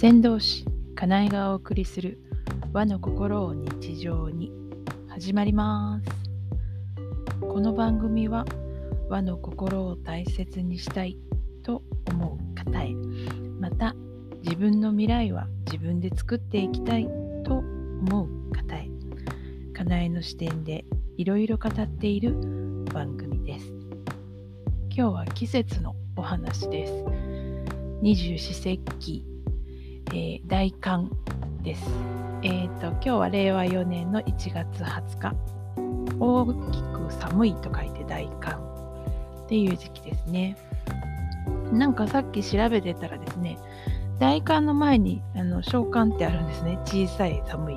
先導師かなえがお送りする和の心を日常に。始まります。この番組は和の心を大切にしたいと思う方へ。また自分の未来は自分で作っていきたいと思う方へ。かなえの視点でいろいろ語っている番組です。今日は季節のお話です。二十四節気えー、大寒です。えっ、ー、と、今日は令和4年の1月20日。大きく寒いと書いて大寒っていう時期ですね。なんかさっき調べてたらですね、大寒の前にあの小寒ってあるんですね。小さい寒い。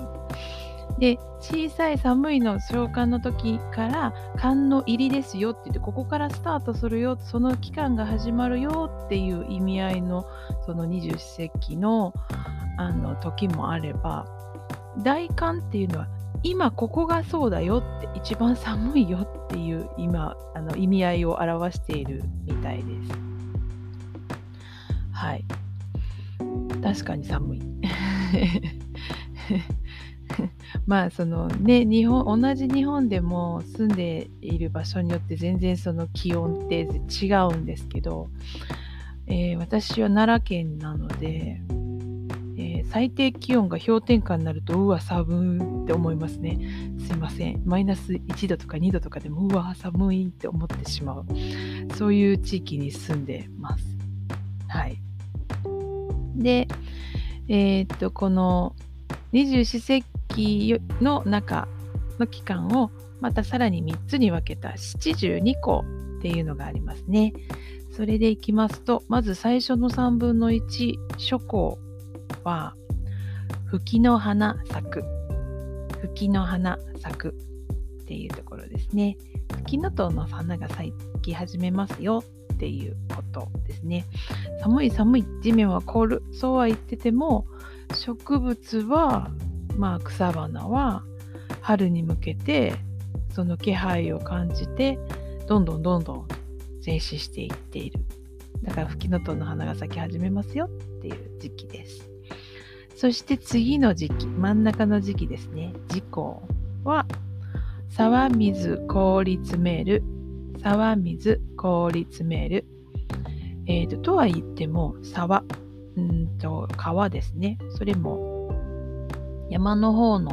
で、小さい寒いの召喚の時から寒の入りですよって言ってここからスタートするよその期間が始まるよっていう意味合いのその二十四節気のあの時もあれば大寒っていうのは今ここがそうだよって一番寒いよっていう今あの意味合いを表しているみたいです。はい。確かに寒い。まあそのね日本同じ日本でも住んでいる場所によって全然その気温って違うんですけど、えー、私は奈良県なので、えー、最低気温が氷点下になるとうわ寒いって思いますね。すいません。マイナス1度とか2度とかでもうわ寒いって思ってしまう。そういう地域に住んでます。はい。でえー、っとこの二十四節気の中の期間をまたさらに3つに分けた七十二項っていうのがありますね。それでいきますと、まず最初の3分の1、初項は、吹きの花咲く。吹きの花咲くっていうところですね。吹きのとうの花が咲き始めますよっていうことですね。寒い寒い、地面は凍る。そうは言ってても、植物はまあ、草花は春に向けてその気配を感じてどんどんどんどん前進していっている。だからフキノトウの花が咲き始めますよっていう時期です。そして次の時期真ん中の時期ですね。時効は沢水凍り詰める沢水凍り詰めるえーと、とは言っても沢うんと川ですね。それも山の方の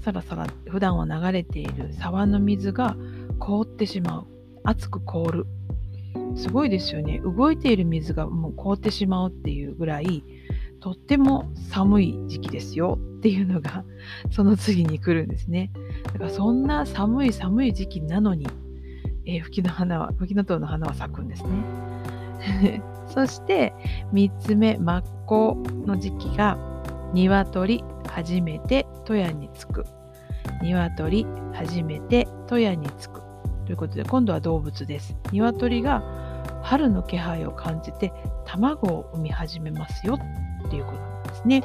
さらさら普段は流れている沢の水が凍ってしまう。熱く凍る。すごいですよね。動いている水がもう凍ってしまうっていうぐらいとっても寒い時期ですよ。っていうのがその次に来るんですね。だからそんな寒い寒い時期なのに、えー、吹きの花は吹きの塔の花は咲くんですね。そして3つ目真っ向の時期が鶏。初めて戸屋に着く。鶏初めて戸屋に着く。ということで今度は動物です。鶏が春の気配を感じて卵を産み始めますよっていうことなんですね。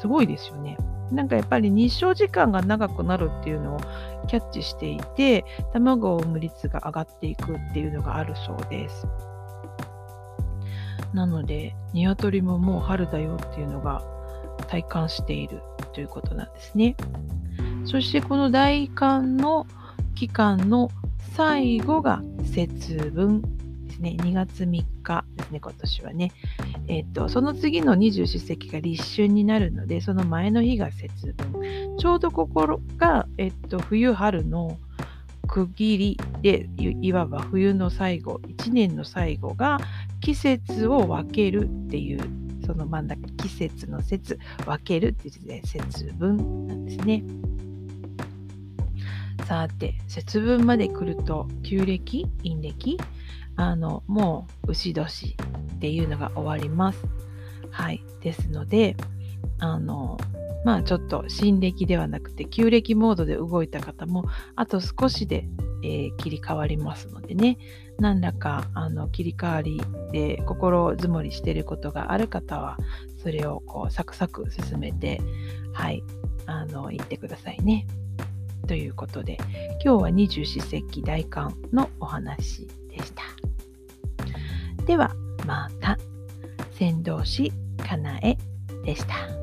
すごいですよね。なんかやっぱり日照時間が長くなるっていうのをキャッチしていて卵を産む率が上がっていくっていうのがあるそうです。なので鶏ももう春だよっていうのが体感しているということなんですね。そしてこの大寒の期間の最後が節分ですね。2月3日ですね、今年はね。えっ、と、その次の二十四節気が立春になるので、その前の日が節分。ちょうどここが、えっ、と、冬春の区切りでいわば冬の最後1年の最後が季節を分けるっていうその真ん中季節の節分けるっていう字で節分なんですね。さて節分まで来ると旧暦陰暦あのもう牛年っていうのが終わります。はい。ですのであのまあちょっと新暦ではなくて旧暦モードで動いた方もあと少しで、えー、切り替わりますのでね何らかあの切り替わりで心づもりしていることがある方はそれをこうサクサク進めてはいあの言ってくださいね。ということで今日は二十四節気大寒のお話でした。ではまた先導しかなえでした。